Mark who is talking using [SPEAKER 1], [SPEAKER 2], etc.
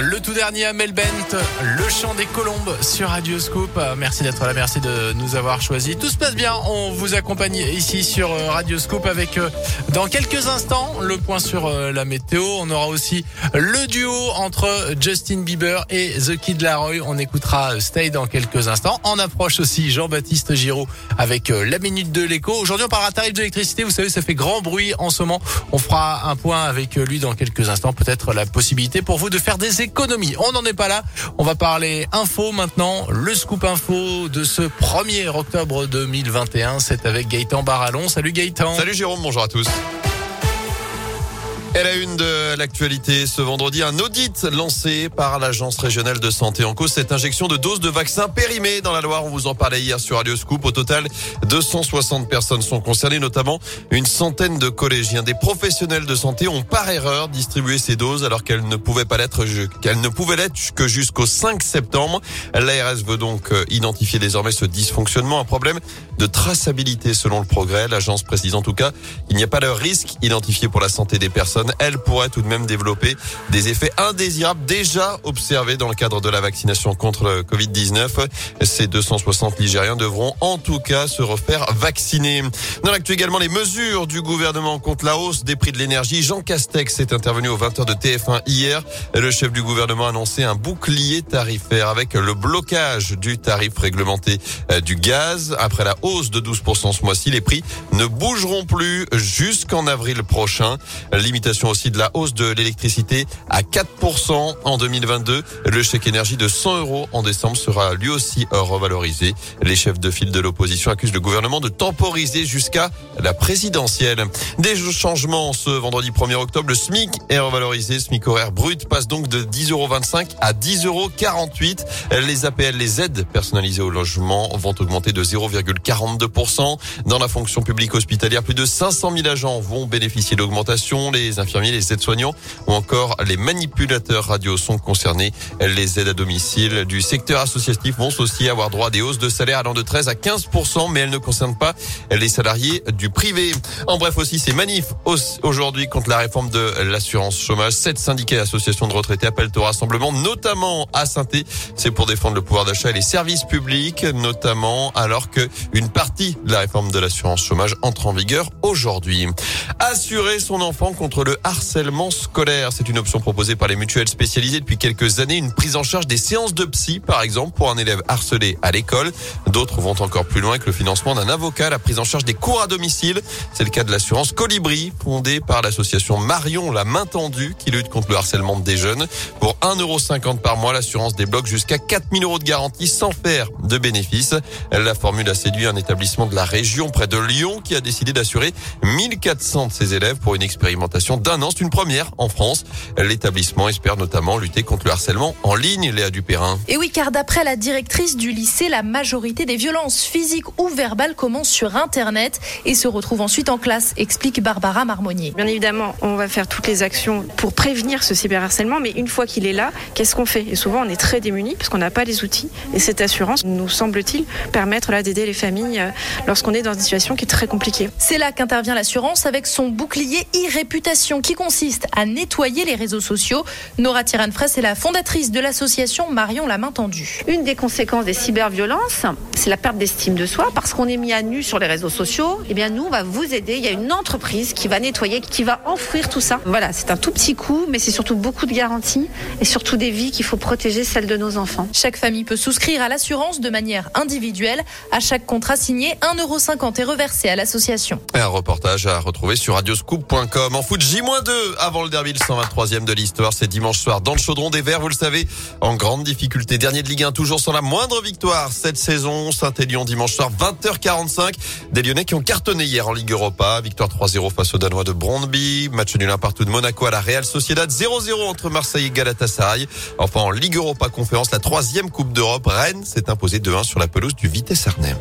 [SPEAKER 1] Le tout dernier à Melbent, le chant des colombes sur Radio Scoop. Euh, Merci d'être là, merci de nous avoir choisis. Tout se passe bien, on vous accompagne ici sur euh, Radio Scoop avec euh, dans quelques instants le point sur euh, la météo. On aura aussi le duo entre Justin Bieber et The Kid Laroi. On écoutera Stay dans quelques instants. En approche aussi Jean-Baptiste Giraud avec la minute de l'écho. Aujourd'hui, on parlera tarif d'électricité. Vous savez, ça fait grand bruit en ce moment. On fera un point avec lui dans quelques instants. Peut-être la possibilité pour vous de faire des On n'en est pas là. On va parler info maintenant. Le scoop info de ce 1er octobre 2021. C'est avec Gaëtan Barallon. Salut Gaëtan.
[SPEAKER 2] Salut Jérôme, bonjour à tous. Et la une de l'actualité ce vendredi, un audit lancé par l'Agence régionale de santé en cause cette injection de doses de vaccins périmées dans la Loire. On vous en parlait hier sur Radio Scoop. Au total, 260 personnes sont concernées, notamment une centaine de collégiens. Des professionnels de santé ont par erreur distribué ces doses alors qu'elles ne pouvaient pas l'être, qu'elles ne pouvaient l'être que jusqu'au 5 septembre. L'ARS veut donc euh, identifier désormais ce dysfonctionnement, un problème de traçabilité selon le progrès. L'agence précise en tout cas qu'il n'y a pas de risque identifié pour la santé des personnes elle pourrait tout de même développer des effets indésirables déjà observés dans le cadre de la vaccination contre le Covid-19. Ces 260 Ligériens devront en tout cas se refaire vacciner. Dans l'actu également, les mesures du gouvernement contre la hausse des prix de l'énergie. Jean Castex est intervenu aux 20h de TF1 hier. Le chef du gouvernement a annoncé un bouclier tarifaire avec le blocage du tarif réglementé euh, du gaz. Après la hausse de 12% ce mois-ci, les prix ne bougeront plus jusqu'en avril prochain. Limitation aussi de la hausse de l'électricité à 4% en 2022. Le chèque énergie de 100 euros en décembre sera lui aussi revalorisé. Les chefs de file de l'opposition accusent le gouvernement de temporiser jusqu'à la présidentielle. Des changements ce vendredi 1er octobre. Le SMIC est revalorisé. SMIC horaire brut passe donc de 10,25 euros à 10,48 euros. Les APL, les aides personnalisées au logement vont augmenter de 0,42%. Dans la fonction publique hospitalière, plus de 500 000 agents vont bénéficier d'augmentation. Les infirmiers, les aides-soignants ou encore les manipulateurs radio sont concernés. Les aides à domicile du secteur associatif vont aussi avoir droit à des hausses de salaire allant de 13 à 15%, mais elles ne concernent pas les salariés du privé. En bref aussi, ces manifs aujourd'hui contre la réforme de l'assurance chômage. Sept syndicats et associations de retraités appellent au rassemblement, notamment à saint C'est pour défendre le pouvoir d'achat et les services publics, notamment alors que une partie de la réforme de l'assurance chômage entre en vigueur aujourd'hui. Assurer son enfant contre le le harcèlement scolaire. C'est une option proposée par les mutuelles spécialisées depuis quelques années. Une prise en charge des séances de psy, par exemple, pour un élève harcelé à l'école. D'autres vont encore plus loin avec le financement d'un avocat, la prise en charge des cours à domicile. C'est le cas de l'assurance Colibri, fondée par l'association Marion, la main tendue, qui lutte contre le harcèlement des jeunes. Pour 1,50€ par mois, l'assurance débloque jusqu'à 4000 euros de garantie sans faire de bénéfices. La formule a séduit un établissement de la région près de Lyon qui a décidé d'assurer 1400 de ses élèves pour une expérimentation d'un an. C'est une première en France. L'établissement espère notamment lutter contre le harcèlement en ligne, Léa Dupérin.
[SPEAKER 3] Et oui, car d'après la directrice du lycée, la majorité des violences physiques ou verbales commencent sur Internet et se retrouvent ensuite en classe, explique Barbara Marmonnier.
[SPEAKER 4] Bien évidemment, on va faire toutes les actions pour prévenir ce cyberharcèlement, mais une fois qu'il est là, qu'est-ce qu'on fait? Et souvent, on est très démunis parce qu'on n'a pas les outils. Et cette assurance, nous semble-t-il, permettre là d'aider les familles euh, lorsqu'on est dans une situation qui est très compliquée.
[SPEAKER 3] C'est là qu'intervient l'assurance avec son bouclier e-réputation qui consiste à nettoyer les réseaux sociaux. Nora Tiran-Fraisse est la fondatrice de l'association Marion la main tendue.
[SPEAKER 5] Une des conséquences des cyberviolences, c'est la perte d'estime de soi parce qu'on est mis à nu sur les réseaux sociaux. Eh bien, nous, on va vous aider. Il y a une entreprise qui va nettoyer, qui va enfouir tout ça. Voilà, c'est un tout petit coup, mais c'est surtout beaucoup de garanties et surtout des vies qu'il faut protéger, celles de nos enfants.
[SPEAKER 3] Chaque famille peut souscrire à l'assurance de manière individuelle. À chaque contrat signé, 1,50€ est reversé à l'association.
[SPEAKER 2] Un reportage à retrouver sur radioscoop.com. En foot, J-2 avant le derby, le 123e de l'histoire. C'est dimanche soir dans le chaudron des Verts, vous le savez, en grande difficulté. Dernier de Ligue 1, toujours sans la moindre victoire cette saison. Saint-Élion dimanche soir, 20h45. Des Lyonnais qui ont cartonné hier en Ligue Europa. Victoire 3-0 face aux Danois de Brondby. Match nul un partout de Monaco à la Real Sociedad. 0-0 entre Marseille et Galatasaray. Enfin, en Ligue Europa Conférence, la troisième Coupe d'Europe, Rennes s'est imposée 2-1 sur la pelouse du Vitesse Arnhem.